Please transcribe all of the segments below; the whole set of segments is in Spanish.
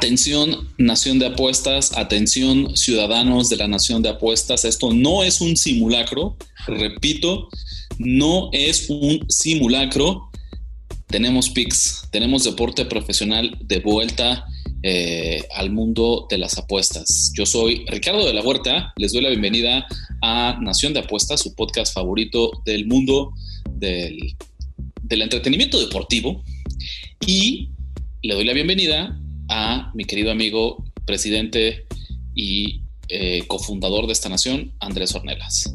Atención, Nación de Apuestas, atención, ciudadanos de la Nación de Apuestas. Esto no es un simulacro, repito, no es un simulacro. Tenemos PICS, tenemos deporte profesional de vuelta eh, al mundo de las apuestas. Yo soy Ricardo de la Huerta, les doy la bienvenida a Nación de Apuestas, su podcast favorito del mundo del, del entretenimiento deportivo. Y le doy la bienvenida a mi querido amigo, presidente y eh, cofundador de esta nación, Andrés Ornelas.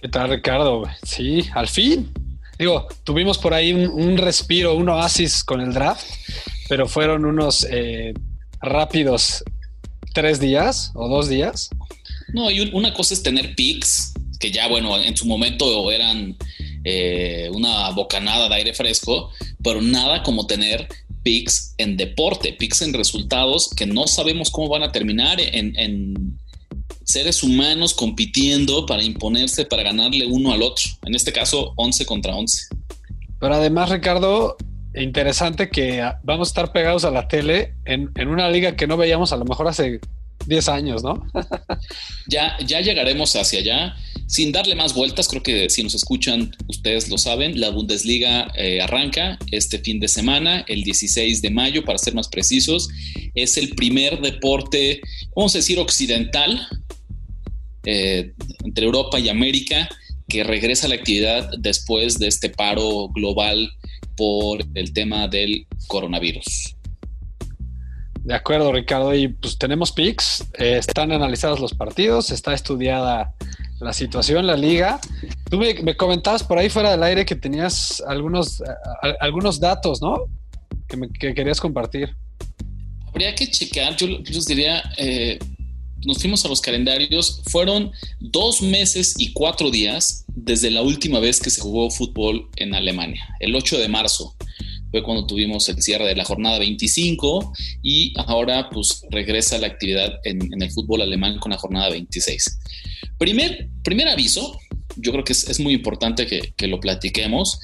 ¿Qué tal, Ricardo? Sí, al fin. Digo, tuvimos por ahí un, respiro, un oasis con el draft, pero fueron unos eh, rápidos tres días o dos días. No, y una cosa es tener picks, que ya, bueno, en su momento eran eh, una bocanada de aire fresco, pero nada como tener picks en deporte, picks en resultados que no sabemos cómo van a terminar en, seres humanos compitiendo para imponerse, para ganarle uno al otro. En este caso, 11 contra 11. Pero además, Ricardo, interesante que vamos a estar pegados a la tele en, en una liga que no veíamos a lo mejor hace 10 años, ¿no? ya, ya llegaremos hacia allá. Sin darle más vueltas, creo que si nos escuchan, ustedes lo saben, la Bundesliga eh, arranca este fin de semana, el 16 de mayo, para ser más precisos. Es el primer deporte, vamos a decir, occidental eh, entre Europa y América que regresa a la actividad después de este paro global por el tema del coronavirus. De acuerdo, Ricardo. Y pues tenemos picks, eh, están analizados los partidos, está estudiada la situación, la liga. Tú me, comentabas por ahí fuera del aire que tenías algunos, algunos datos, ¿no? Que, me, querías compartir. Habría que checar, yo, les diría, eh, nos fuimos a los calendarios, fueron dos meses y cuatro días desde la última vez que se jugó fútbol en Alemania, el 8 de marzo fue cuando tuvimos el cierre de la jornada 25 y ahora pues regresa la actividad en, el fútbol alemán con la jornada 26. Primer, primer aviso, yo creo que es, muy importante que, lo platiquemos.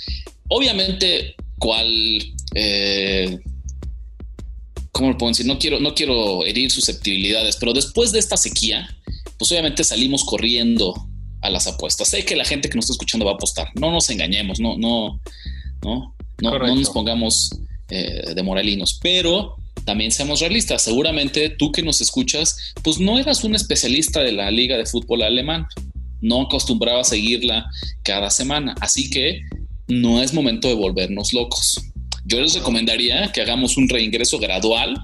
Obviamente, cuál... Eh, ¿Cómo lo puedo decir? No quiero, no quiero herir susceptibilidades, pero después de esta sequía, pues obviamente salimos corriendo a las apuestas. Sé que la gente que nos está escuchando va a apostar. No nos engañemos, no, no, no. No, nos pongamos eh, de moralinos, pero también seamos realistas. Seguramente tú que nos escuchas, pues no eras un especialista de la Liga de Fútbol Alemán, no acostumbraba a seguirla cada semana, así que no es momento de volvernos locos. Yo les recomendaría que hagamos un reingreso gradual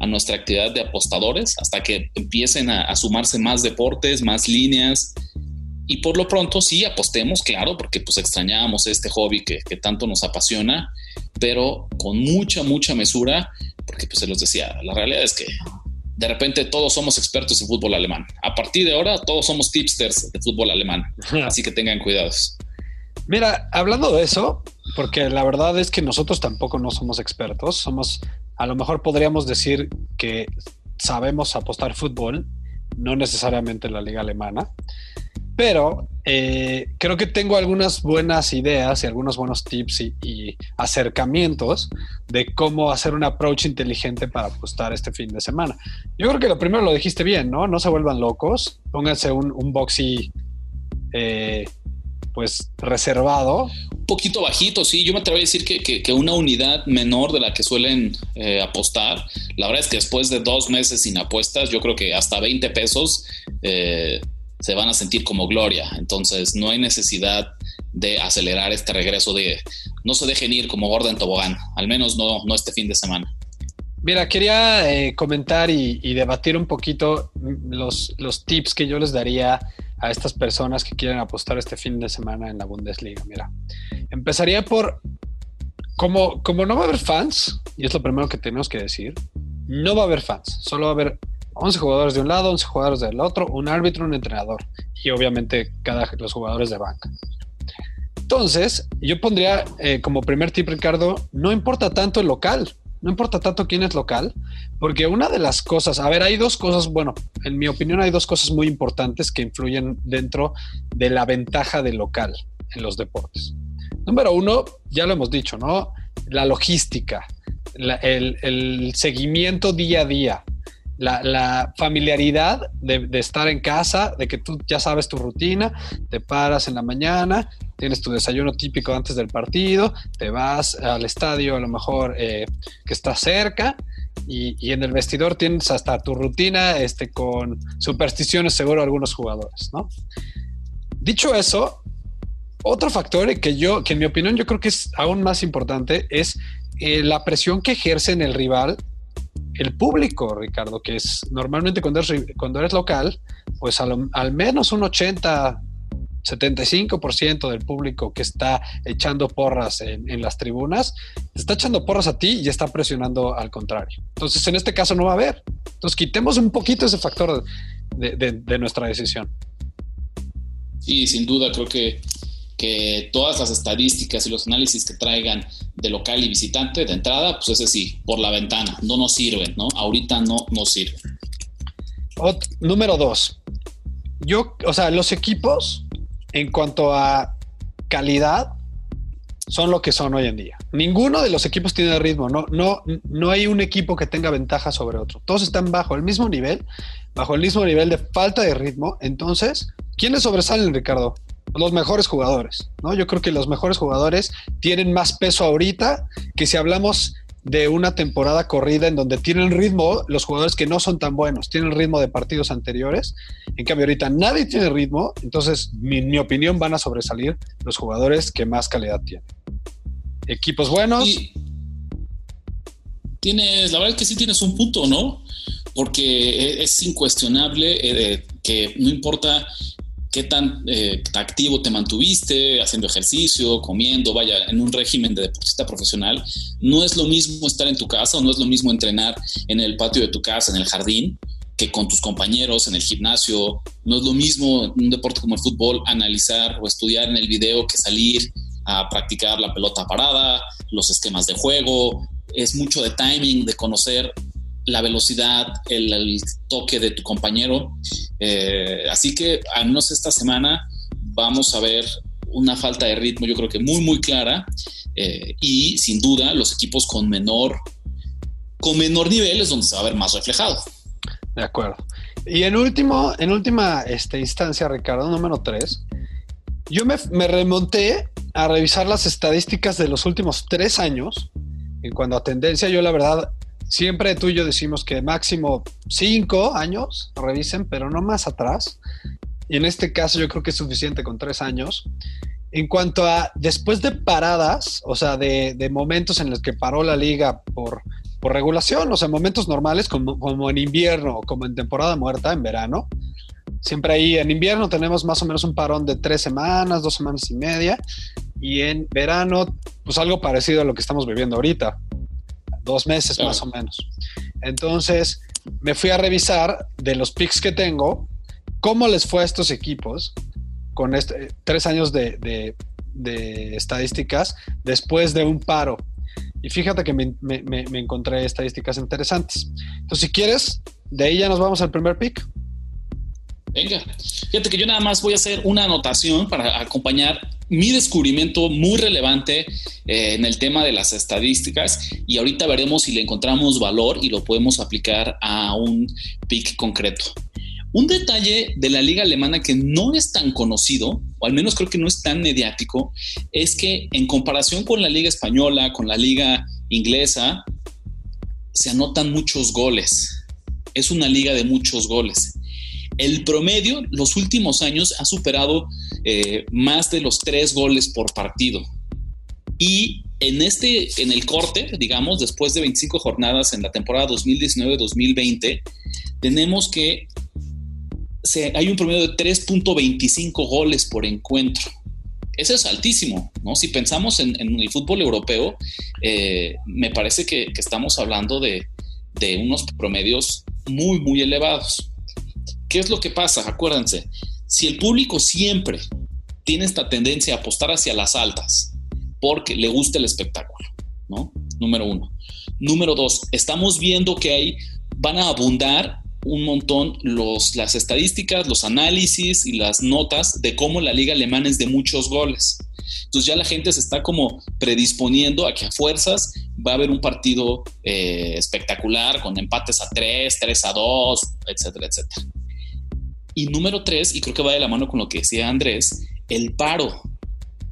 a nuestra actividad de apostadores hasta que empiecen a, a sumarse más deportes, más líneas, y por lo pronto sí apostemos, claro, porque pues extrañábamos este hobby que, tanto nos apasiona, pero con mucha, mucha mesura, porque pues se los decía, la realidad es que de repente todos somos expertos en fútbol alemán. A partir de ahora todos somos tipsters de fútbol alemán, así que tengan cuidados. Mira, hablando de eso, porque la verdad es que nosotros tampoco no somos expertos, somos, a lo mejor podríamos decir que sabemos apostar fútbol, no necesariamente en la liga alemana, pero eh, creo que tengo algunas buenas ideas y algunos buenos tips y, acercamientos de cómo hacer un approach inteligente para apostar este fin de semana. Yo creo que lo primero lo dijiste bien, ¿no? No se vuelvan locos, pónganse un, boxy eh, pues reservado. Un poquito bajito, sí. Yo me atrevo a decir que, una unidad menor de la que suelen eh, apostar. La verdad es que después de dos meses sin apuestas, yo creo que hasta 20 pesos se van a sentir como gloria. Entonces no hay necesidad de acelerar este regreso de no se dejen ir como Gordon tobogán, al menos no, no este fin de semana. Mira, quería eh, comentar y, debatir un poquito los, los tips que yo les daría a estas personas que quieren apostar este fin de semana en la Bundesliga. Mira, empezaría por como, como no va a haber fans, y es lo primero que tenemos que decir, no va a haber fans, solo va a haber 11 jugadores de un lado, 11 jugadores del otro, un árbitro, un entrenador y obviamente cada los jugadores de banca. Entonces, yo pondría eh, como primer tip, Ricardo, no importa tanto el local, no importa tanto quién es local, porque una de las cosas, a ver, hay dos cosas, bueno, en mi opinión hay dos cosas muy importantes que influyen dentro de la ventaja del local en los deportes. Número uno, ya lo hemos dicho, ¿no? La logística, el, seguimiento día a día, la, familiaridad de, estar en casa, de que tú ya sabes tu rutina, te paras en la mañana, tienes tu desayuno típico antes del partido, te vas al estadio a lo mejor eh, que está cerca y, en el vestidor tienes hasta tu rutina este, con supersticiones seguro algunos jugadores, ¿no? Dicho eso, otro factor que yo, que en mi opinión yo creo que es aún más importante es eh, la presión que ejerce en el rival el público, Ricardo, que es normalmente cuando eres, cuando eres local, pues al menos un 80, 75% del público que está echando porras en, las tribunas, está echando porras a ti y está presionando al contrario. Entonces, en este caso no va a haber. Entonces, quitemos un poquito ese factor de nuestra decisión. Sí, sin duda, creo que que todas las estadísticas y los análisis que traigan de local y visitante de entrada, pues ese sí, por la ventana, no nos sirven, ¿no? Ahorita no nos sirven. número dos, yo, o sea, los equipos en cuanto a calidad son lo que son hoy en día. Ninguno de los equipos tiene ritmo, no, no, no hay un equipo que tenga ventaja sobre otro. Todos están bajo el mismo nivel, bajo el mismo nivel de falta de ritmo. Entonces, ¿quiénes sobresalen, Ricardo? Los mejores jugadores, ¿no? Yo creo que los mejores jugadores tienen más peso ahorita que si hablamos de una temporada corrida en donde tienen ritmo los jugadores que no son tan buenos, tienen ritmo de partidos anteriores. En cambio, ahorita nadie tiene ritmo, entonces, en mi opinión, van a sobresalir los jugadores que más calidad tienen. Equipos buenos. tienes, la verdad es que sí tienes un punto, ¿no? Porque es incuestionable eh, que no importa qué tan eh, activo te mantuviste, haciendo ejercicio, comiendo, vaya, en un régimen de deportista profesional. No es lo mismo estar en tu casa o no es lo mismo entrenar en el patio de tu casa, en el jardín, que con tus compañeros en el gimnasio. No es lo mismo en un deporte como el fútbol analizar o estudiar en el video que salir a practicar la pelota parada, los esquemas de juego. Es mucho de timing, de conocer la velocidad, el, toque de tu compañero. Eh, así que al menos esta semana vamos a ver una falta de ritmo, yo creo que muy, muy clara. Eh, y sin duda, los equipos con menor, con menor nivel es donde se va a ver más reflejado. De acuerdo. Y en último, en última este, instancia, Ricardo, número 3, yo me, me, remonté a revisar las estadísticas de los últimos tres años. En cuanto a tendencia, yo la verdad Siempre tú y yo decimos que máximo cinco años revisen, pero no más atrás. Y en este caso yo creo que es suficiente con tres años. En cuanto a después de paradas, o sea, de, momentos en los que paró la liga por, por regulación, o sea, momentos normales como, como en invierno como en temporada muerta, en verano, siempre ahí en invierno tenemos más o menos un parón de tres semanas, dos semanas y media, y en verano, pues algo parecido a lo que estamos viviendo ahorita dos meses más o menos. Entonces, me fui a revisar de los picks que tengo, cómo les fue a estos equipos con este, tres años de, estadísticas después de un paro. Y fíjate que me, me, encontré estadísticas interesantes. Entonces, si quieres, de ahí ya nos vamos al primer pick. Venga, fíjate que yo nada más voy a hacer una anotación para acompañar mi descubrimiento muy relevante eh, en el tema de las estadísticas y ahorita veremos si le encontramos valor y lo podemos aplicar a un pick concreto. Un detalle de la liga alemana que no es tan conocido, o al menos creo que no es tan mediático, es que en comparación con la liga española, con la liga inglesa, se anotan muchos goles. Es una liga de muchos goles. El promedio, los últimos años, ha superado eh, más de los tres goles por partido. Y en este, en el corte, digamos, después de 25 jornadas en la temporada 2019-2020, tenemos que hay un promedio de 3.25 goles por encuentro. ese es altísimo, ¿no? Si pensamos en, el fútbol europeo, eh, me parece que, estamos hablando de, de, unos promedios muy, muy elevados. ¿Qué es lo que pasa? Acuérdense, si el público siempre tiene esta tendencia a apostar hacia las altas porque le gusta el espectáculo, ¿no? Número uno. Número dos, estamos viendo que hay, van a abundar un montón los, las estadísticas, los análisis y las notas de cómo la liga alemana es de muchos goles. Entonces ya la gente se está como predisponiendo a que a fuerzas va a haber un partido eh, espectacular con empates a 3, 3 a 2, etcétera, etcétera. Y número tres, y creo que va de la mano con lo que decía Andrés, el paro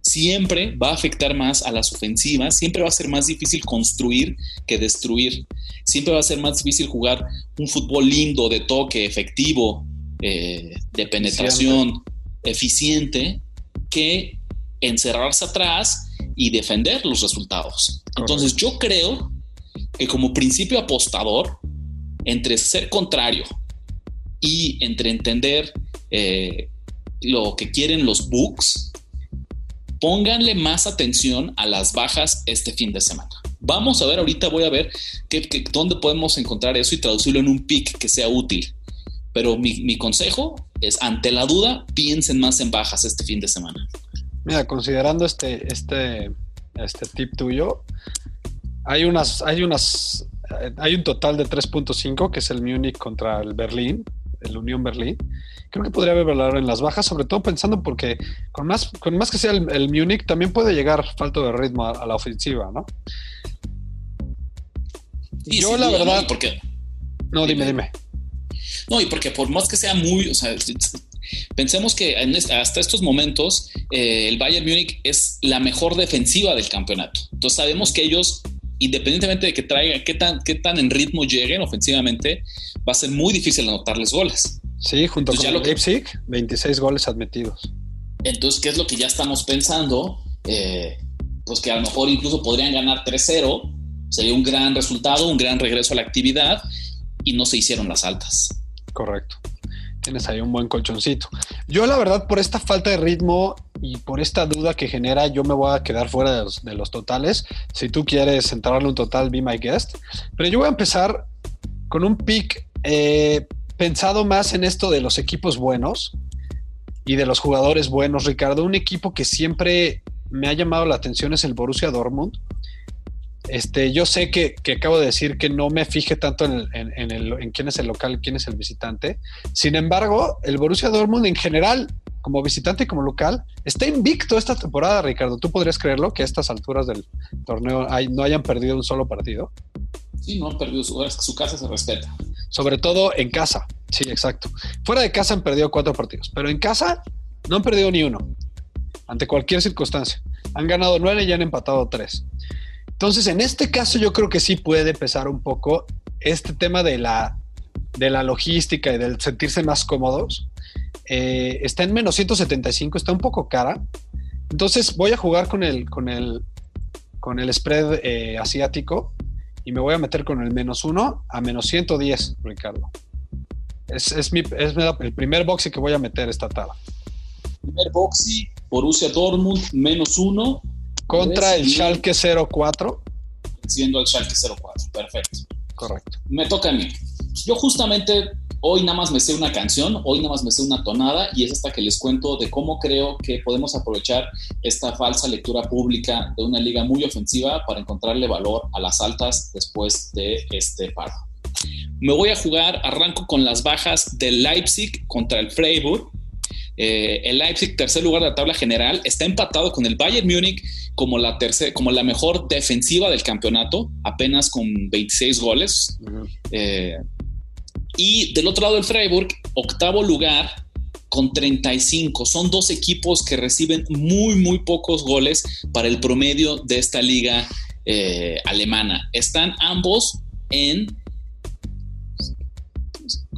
siempre va a afectar más a las ofensivas, siempre va a ser más difícil construir que destruir, siempre va a ser más difícil jugar un fútbol lindo, de toque, efectivo, eh, de penetración, eficiente, que encerrarse atrás y defender los resultados. Entonces yo creo que como principio apostador, entre ser contrario y entre entender eh, lo que quieren los books, pónganle más atención a las bajas este fin de semana. Vamos a ver, ahorita voy a ver dónde podemos encontrar eso y traducirlo en un pick que sea útil. Pero mi, consejo es, ante la duda, piensen más en bajas este fin de semana. Mira, considerando este, este, este tip tuyo, hay unas, hay unas, hay un total de 3.5 que es el Munich contra el Berlín, el Unión Berlín creo que podría haber valor en las bajas, sobre todo pensando porque con más, con más que sea el, el Munich, también puede llegar falto de ritmo a, la ofensiva, ¿no? Yo la verdad... Porque, no, dime, dime, No, y porque por más que sea muy, o sea, pensemos que hasta estos momentos eh, el Bayern Múnich es la mejor defensiva del campeonato. Entonces sabemos que ellos, independientemente de que traigan, qué tan, qué tan en ritmo lleguen ofensivamente, va a ser muy difícil anotarles goles. Sí, junto con el Leipzig, 26 goles admitidos. Entonces, ¿qué es lo que ya estamos pensando? Eh, pues que a lo mejor incluso podrían ganar 3-0, sería un gran resultado, un gran regreso a la actividad y no se hicieron las altas. Correcto. Tienes ahí un buen colchoncito. Yo la verdad por esta falta de ritmo y por esta duda que genera, yo me voy a quedar fuera de los, totales. Si tú quieres entrarle un total, be my guest. Pero yo voy a empezar con un pick eh, pensado más en esto de los equipos buenos y de los jugadores buenos, Ricardo. Un equipo que siempre me ha llamado la atención es el Borussia Dortmund. Este, yo sé que, acabo de decir que no me fije tanto en, en, quién es el local quién es el visitante. Sin embargo, el Borussia Dortmund en general, como visitante y como local, está invicto esta temporada, Ricardo. ¿Tú podrías creerlo que a estas alturas del torneo no hayan perdido un solo partido? Sí, no han perdido su, su casa, se respeta. Sobre todo en casa. Sí, exacto. Fuera de casa han perdido cuatro partidos, pero en casa no han perdido ni uno. Ante cualquier circunstancia. Han ganado nueve y han empatado tres. Entonces, en este caso, yo creo que sí puede pesar un poco este tema de la, de la logística y del sentirse más cómodos. Eh, está en menos 175, está un poco cara. Entonces, voy a jugar con el, con el, con el spread eh, asiático y me voy a meter con el menos uno a menos 110, Ricardo. Es, es, mi, es el primer boxy que voy a meter esta tarde. Primer boxy, Borussia Dortmund, menos uno. Contra el Schalke 04. Siendo el Schalke 04, perfecto. Correcto. Me toca a mí. Yo justamente hoy nada más me sé una canción, hoy nada más me sé una tonada y es esta que les cuento de cómo creo que podemos aprovechar esta falsa lectura pública de una liga muy ofensiva para encontrarle valor a las altas después de este paro. Me voy a jugar, arranco con las bajas del Leipzig contra el Freiburg. Eh, el Leipzig, tercer lugar de la tabla general, está empatado con el Bayern Múnich como la, como la mejor defensiva del campeonato, apenas con 26 goles. Eh, y del otro lado el Freiburg, octavo lugar con 35. Son dos equipos que reciben muy, muy pocos goles para el promedio de esta liga eh, alemana. Están ambos en,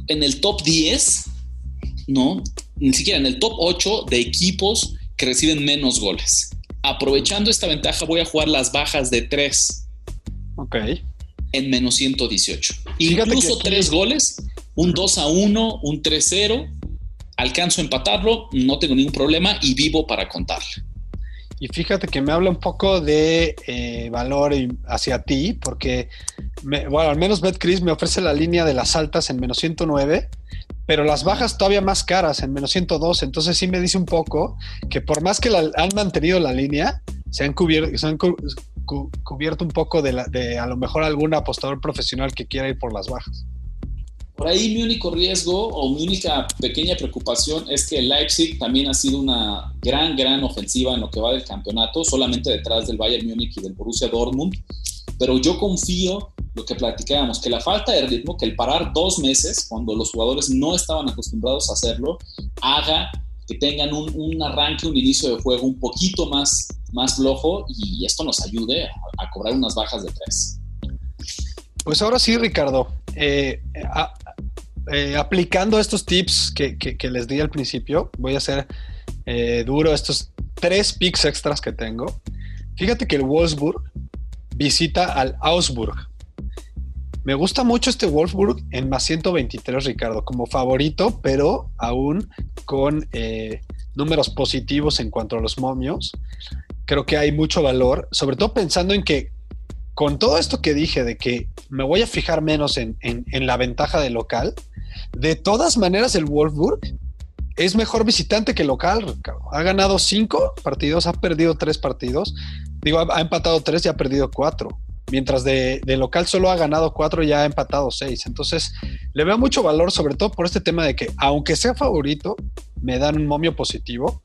en el top 10, ¿no? Ni siquiera en el top 8 de equipos que reciben menos goles. Aprovechando esta ventaja, voy a jugar las bajas de 3. Ok en menos 118. Incluso tres goles, un 2 a 1, un 3 0. Alcanzo a empatarlo, no tengo ningún problema y vivo para contarle. Y fíjate que me habla un poco de eh, valor hacia ti, porque, bueno, al menos BetCris me ofrece la línea de las altas en menos 109, pero las bajas todavía más caras en menos 102. Entonces sí me dice un poco que por más que la, han mantenido la línea, se han cubierto, se un poco de, de a lo mejor algún apostador profesional que quiera ir por las bajas. Por ahí mi único riesgo o mi única pequeña preocupación es que Leipzig también ha sido una gran, gran ofensiva en lo que va del campeonato, solamente detrás del Bayern Múnich y del Borussia Dortmund. Pero yo confío, lo que platicábamos, que la falta de ritmo, que el parar dos meses, cuando los jugadores no estaban acostumbrados a hacerlo, haga que tengan un, un arranque, un inicio de juego un poquito más, más flojo y esto nos ayude a, cobrar unas bajas de tres. Pues ahora sí, Ricardo. Eh, eh, aplicando estos tips que, les di al principio, voy a hacer eh, duro estos tres picks extras que tengo. Fíjate que el Wolfsburg visita al Augsburg. Me gusta mucho este Wolfsburg en más 123, Ricardo, como favorito, pero aún con eh, números positivos en cuanto a los momios. Creo que hay mucho valor, sobre todo pensando en que con todo esto que dije de que me voy a fijar menos en, la ventaja del local, de todas maneras el Wolfsburg es mejor visitante que local, Ha ganado cinco partidos, ha perdido tres partidos. Digo, ha, empatado tres y ha perdido cuatro. Mientras de, de, local solo ha ganado cuatro y ha empatado seis. Entonces, le veo mucho valor, sobre todo por este tema de que, aunque sea favorito, me dan un momio positivo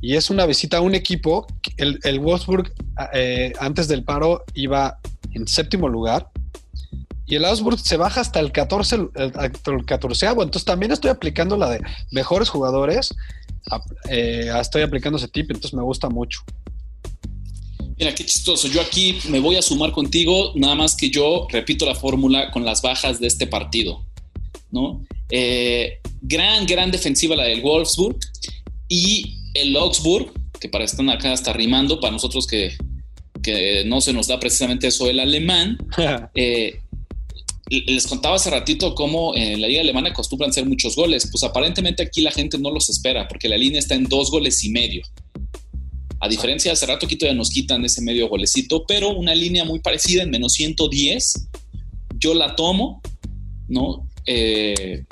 y es una visita a un equipo, el, el Wolfsburg eh, antes del paro iba en séptimo lugar y el Augsburg se baja hasta el 14, el, el 14 entonces también estoy aplicando la de mejores jugadores, eh, estoy aplicando ese tip, entonces me gusta mucho. Mira, qué chistoso. Yo aquí me voy a sumar contigo, nada más que yo repito la fórmula con las bajas de este partido. ¿no? Eh, gran, gran defensiva la del Wolfsburg y el Augsburg, que para estar acá está rimando, para nosotros que, no se nos da precisamente eso el alemán, eh, les contaba hace ratito cómo en la liga alemana acostumbran ser muchos goles. Pues aparentemente aquí la gente no los espera porque la línea está en dos goles y medio. A diferencia de hace rato, aquí todavía nos quitan ese medio golecito, pero una línea muy parecida en menos 110. Yo la tomo, ¿no? Eh,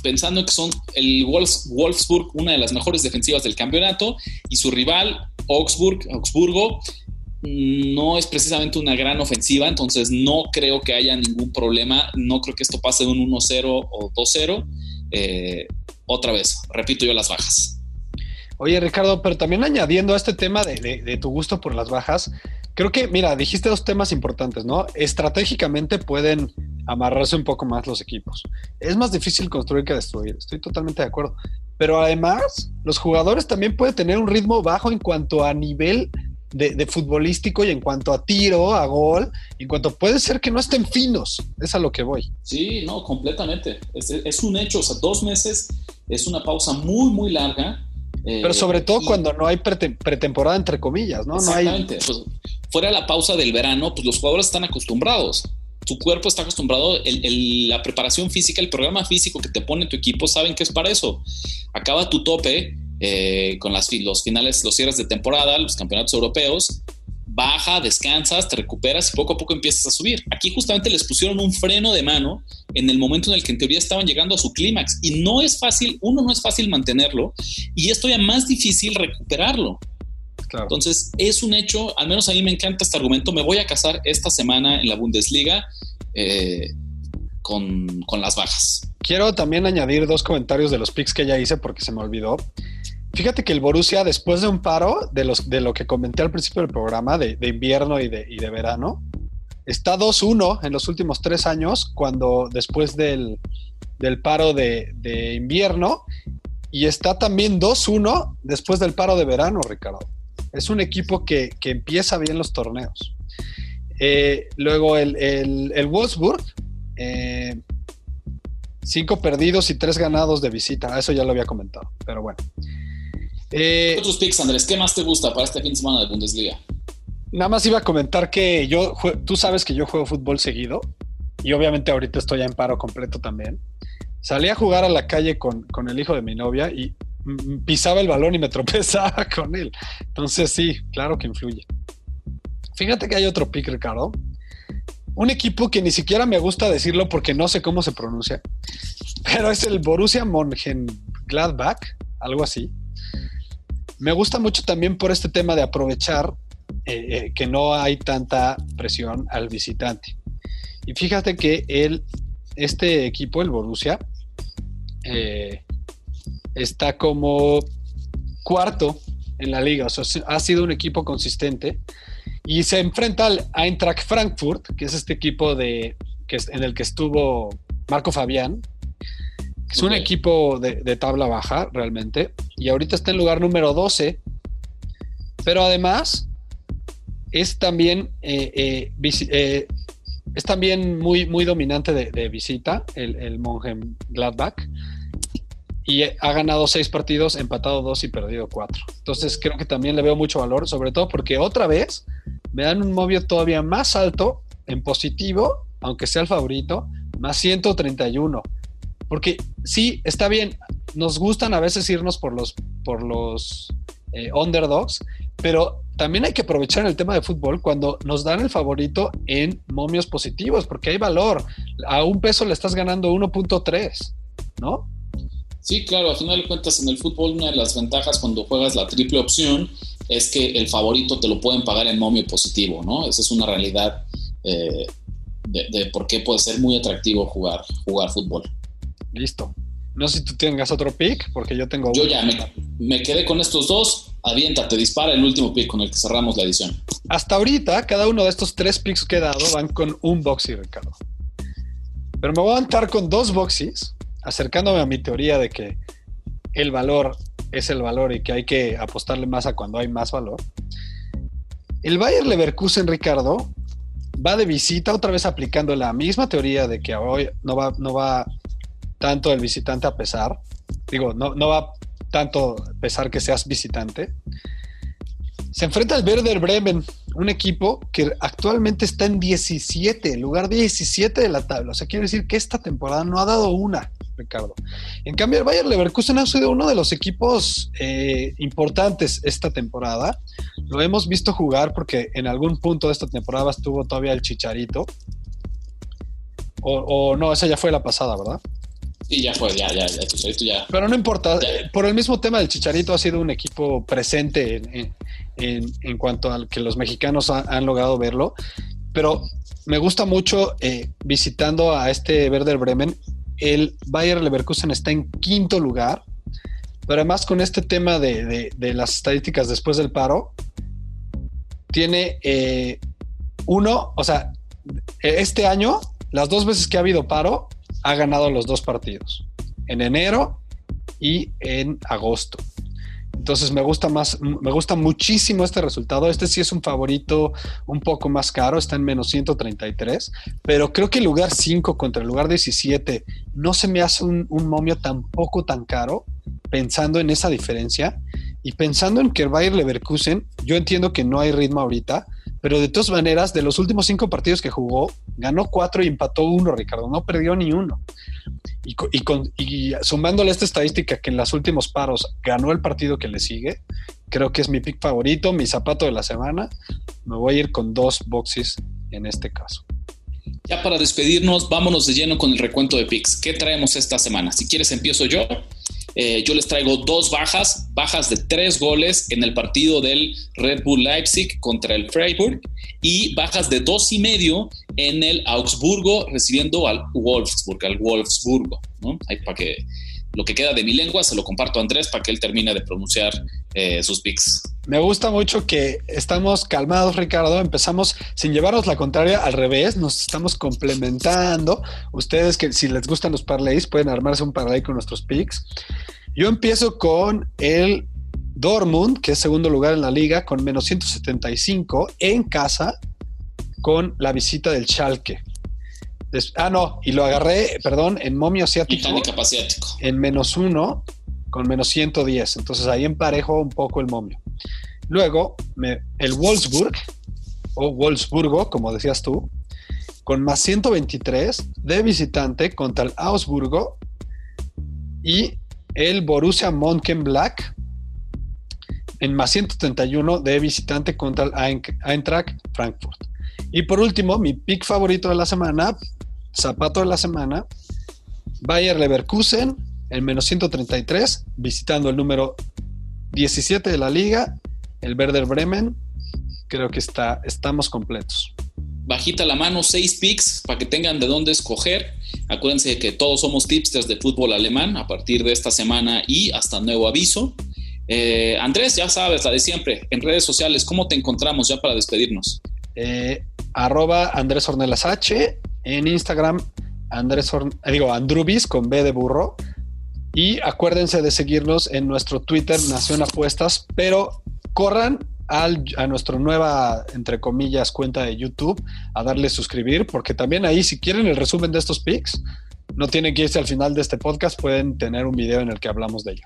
pensando que son el Wolfsburg, una de las mejores defensivas del campeonato, y su rival, Augsburg, Augsburgo, no es precisamente una gran ofensiva, entonces no creo que haya ningún problema, no creo que esto pase de un 1-0 o 2-0. Eh, otra vez, repito yo las bajas. Oye, Ricardo, pero también añadiendo a este tema de, tu gusto por las bajas, creo que, mira, dijiste dos temas importantes, ¿no? Estratégicamente pueden amarrarse un poco más los equipos. Es más difícil construir que destruir, estoy totalmente de acuerdo. Pero además, los jugadores también pueden tener un ritmo bajo en cuanto a nivel de, futbolístico y en cuanto a tiro, a gol, en cuanto puede ser que no estén finos. Es a lo que voy. Sí, no, completamente. Es, un hecho, o sea, dos meses es una pausa muy, muy larga. Eh, Pero sobre todo cuando no hay pretemporada, entre comillas, ¿no? Exactamente. Pues, fuera de la pausa del verano, pues los jugadores están acostumbrados tu cuerpo está acostumbrado, la preparación física, el programa físico que te pone tu equipo, saben que es para eso. Acaba tu tope eh, con las, los finales, los cierres de temporada, los campeonatos europeos, baja, descansas, te recuperas y poco a poco empiezas a subir. Aquí justamente les pusieron un freno de mano en el momento en el que en teoría estaban llegando a su clímax y no es fácil, uno no es fácil mantenerlo y es todavía más difícil recuperarlo. Entonces, es un hecho, al menos a mí me encanta este argumento. Me voy a casar esta semana en la Bundesliga eh, con, las bajas. Quiero también añadir dos comentarios de los picks que ya hice porque se me olvidó. Fíjate que el Borussia, después de un paro de, los, de lo que comenté al principio del programa, de, invierno y de, verano, está 2-1 en los últimos tres años, cuando después del, paro de, invierno, y está también 2-1 después del paro de verano, Ricardo. Es un equipo que, empieza bien los torneos. Eh, luego el, el, Wolfsburg, eh, cinco perdidos y tres ganados de visita. Eso ya lo había comentado, pero bueno. Eh, Otros picks, Andrés, ¿qué más te gusta para este fin de semana de Bundesliga? Nada más iba a comentar que yo, tú sabes que yo juego fútbol seguido y obviamente ahorita estoy en paro completo también. Salí a jugar a la calle con, con el hijo de mi novia y pisaba el balón y me tropezaba con él. Entonces sí, claro que influye. Fíjate que hay otro pick, Ricardo. Un equipo que ni siquiera me gusta decirlo porque no sé cómo se pronuncia, pero es el Borussia Mönchengladbach, algo así. Me gusta mucho también por este tema de aprovechar eh, eh, que no hay tanta presión al visitante. Y fíjate que el, este equipo, el Borussia, eh, está como cuarto en la liga. O sea, ha sido un equipo consistente y se enfrenta al Eintracht Frankfurt, que es este equipo de, que en el que estuvo Marco Fabián. Es un equipo de, de, tabla baja, realmente. Y ahorita está en lugar número 12. Pero además, es también, eh, eh, eh, es también muy, muy dominante de, de visita, el, el Gladbach y ha ganado seis partidos, empatado dos y perdido cuatro. Entonces creo que también le veo mucho valor, sobre todo porque otra vez me dan un movio todavía más alto en positivo, aunque sea el favorito, más 131. Porque sí, está bien, nos gustan a veces irnos por los, por los eh, underdogs, pero también hay que aprovechar el tema de fútbol cuando nos dan el favorito en momios positivos, porque hay valor. A un peso le estás ganando 1.3, ¿no? Sí, claro, a final de cuentas en el fútbol una de las ventajas cuando juegas la triple opción es que el favorito te lo pueden pagar en momio positivo, ¿no? Esa es una realidad eh, de, por qué puede ser muy atractivo jugar, jugar fútbol. Listo. No sé si tú tengas otro pick, porque yo tengo Yo ya me, quedé con estos dos. Aviéntate, dispara el último pick con el que cerramos la edición. Hasta ahorita, cada uno de estos tres picks que he dado van con un boxy, Ricardo. Pero me voy a aventar con dos boxys acercándome a mi teoría de que el valor es el valor y que hay que apostarle más a cuando hay más valor. El Bayer Leverkusen, Ricardo, va de visita, otra vez aplicando la misma teoría de que hoy no va, no va tanto el visitante a pesar. Digo, no, no va tanto pesar que seas visitante. Se enfrenta al Werder Bremen, un equipo que actualmente está en 17, lugar 17 de la tabla. O sea, quiere decir que esta temporada no ha dado una. Ricardo. En cambio, el Bayer Leverkusen ha sido uno de los equipos eh, importantes esta temporada. Lo hemos visto jugar porque en algún punto de esta temporada estuvo todavía el Chicharito. O, no, esa ya fue la pasada, ¿verdad? Sí, ya fue, ya, ya, ya, Chicharito ya. Pero no importa, por el mismo tema del Chicharito ha sido un equipo presente en, cuanto al que los mexicanos han logrado verlo. Pero me gusta mucho eh, visitando a este Werder Bremen el Bayer Leverkusen está en quinto lugar, pero además con este tema de, las estadísticas después del paro, tiene eh, uno, o sea, este año, las dos veces que ha habido paro, ha ganado los dos partidos, en enero y en agosto. Entonces me gusta más, me gusta muchísimo este resultado. Este sí es un favorito un poco más caro, está en menos 133, pero creo que el lugar 5 contra el lugar 17 no se me hace un, un momio tampoco tan caro, pensando en esa diferencia y pensando en que el Bayer Leverkusen, yo entiendo que no hay ritmo ahorita, pero de todas maneras, de los últimos cinco partidos que jugó, ganó cuatro y empató uno, Ricardo, no perdió ni uno. Y, y, sumándole esta estadística que en los últimos paros ganó el partido que le sigue, creo que es mi pick favorito, mi zapato de la semana. Me voy a ir con dos boxes en este caso. Ya para despedirnos, vámonos de lleno con el recuento de picks. ¿Qué traemos esta semana? Si quieres, empiezo yo. Eh, yo les traigo dos bajas, bajas de tres goles en el partido del Red Bull Leipzig contra el Freiburg y bajas de dos y medio en el Augsburgo recibiendo al Wolfsburg, al Wolfsburgo, ¿no? Ahí para que lo que queda de mi lengua se lo comparto a Andrés para que él termine de pronunciar eh, sus picks. Me gusta mucho que estamos calmados, Ricardo. Empezamos sin llevarnos la contraria al revés, nos estamos complementando. Ustedes que si les gustan los parlays pueden armarse un parlay con nuestros picks. Yo empiezo con el Dortmund, que es segundo lugar en la liga, con menos 175 en casa con la visita del Schalke ah, no, y lo agarré, perdón, en momio asiático. asiático. En menos uno, con menos 110. Entonces ahí emparejo un poco el momio. Luego, el Wolfsburg, o Wolfsburgo, como decías tú, con más 123 de visitante contra el Augsburgo. Y el Borussia Mönchengladbach en más 131 de visitante contra el Eintracht Frankfurt. Y por último, mi pick favorito de la semana, zapato de la semana, Bayer Leverkusen en menos 133, visitando el número 17 de la liga, el Werder Bremen. Creo que está, estamos completos. Bajita la mano, seis picks para que tengan de dónde escoger. Acuérdense que todos somos tipsters de fútbol alemán a partir de esta semana y hasta nuevo aviso. Eh, Andrés, ya sabes, la de siempre, en redes sociales, ¿cómo te encontramos ya para despedirnos? Eh, arroba Andrés Ornelas H, en Instagram, Andrés eh, digo, Andrubis con B de burro. Y acuérdense de seguirnos en nuestro Twitter Nación Apuestas, pero corran al, a nuestra nueva, entre comillas, cuenta de YouTube a darle suscribir, porque también ahí, si quieren el resumen de estos pics, no tienen que irse al final de este podcast, pueden tener un video en el que hablamos de ello.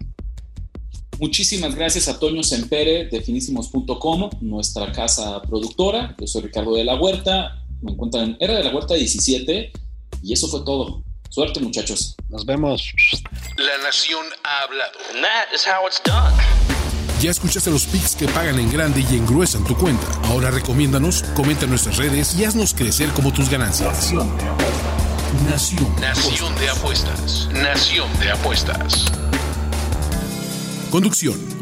Muchísimas gracias a Toño Sempere de finísimos.com, nuestra casa productora. Yo soy Ricardo de la Huerta. Me encuentran Era de la Huerta 17 y eso fue todo. Suerte, muchachos. Nos vemos. La Nación ha hablado. Ya escuchaste los pics que pagan en grande y engruesan tu cuenta. Ahora recomiéndanos, comenta en nuestras redes y haznos crecer como tus ganancias. Nación. Nación de apuestas. Nación de apuestas. Conducción.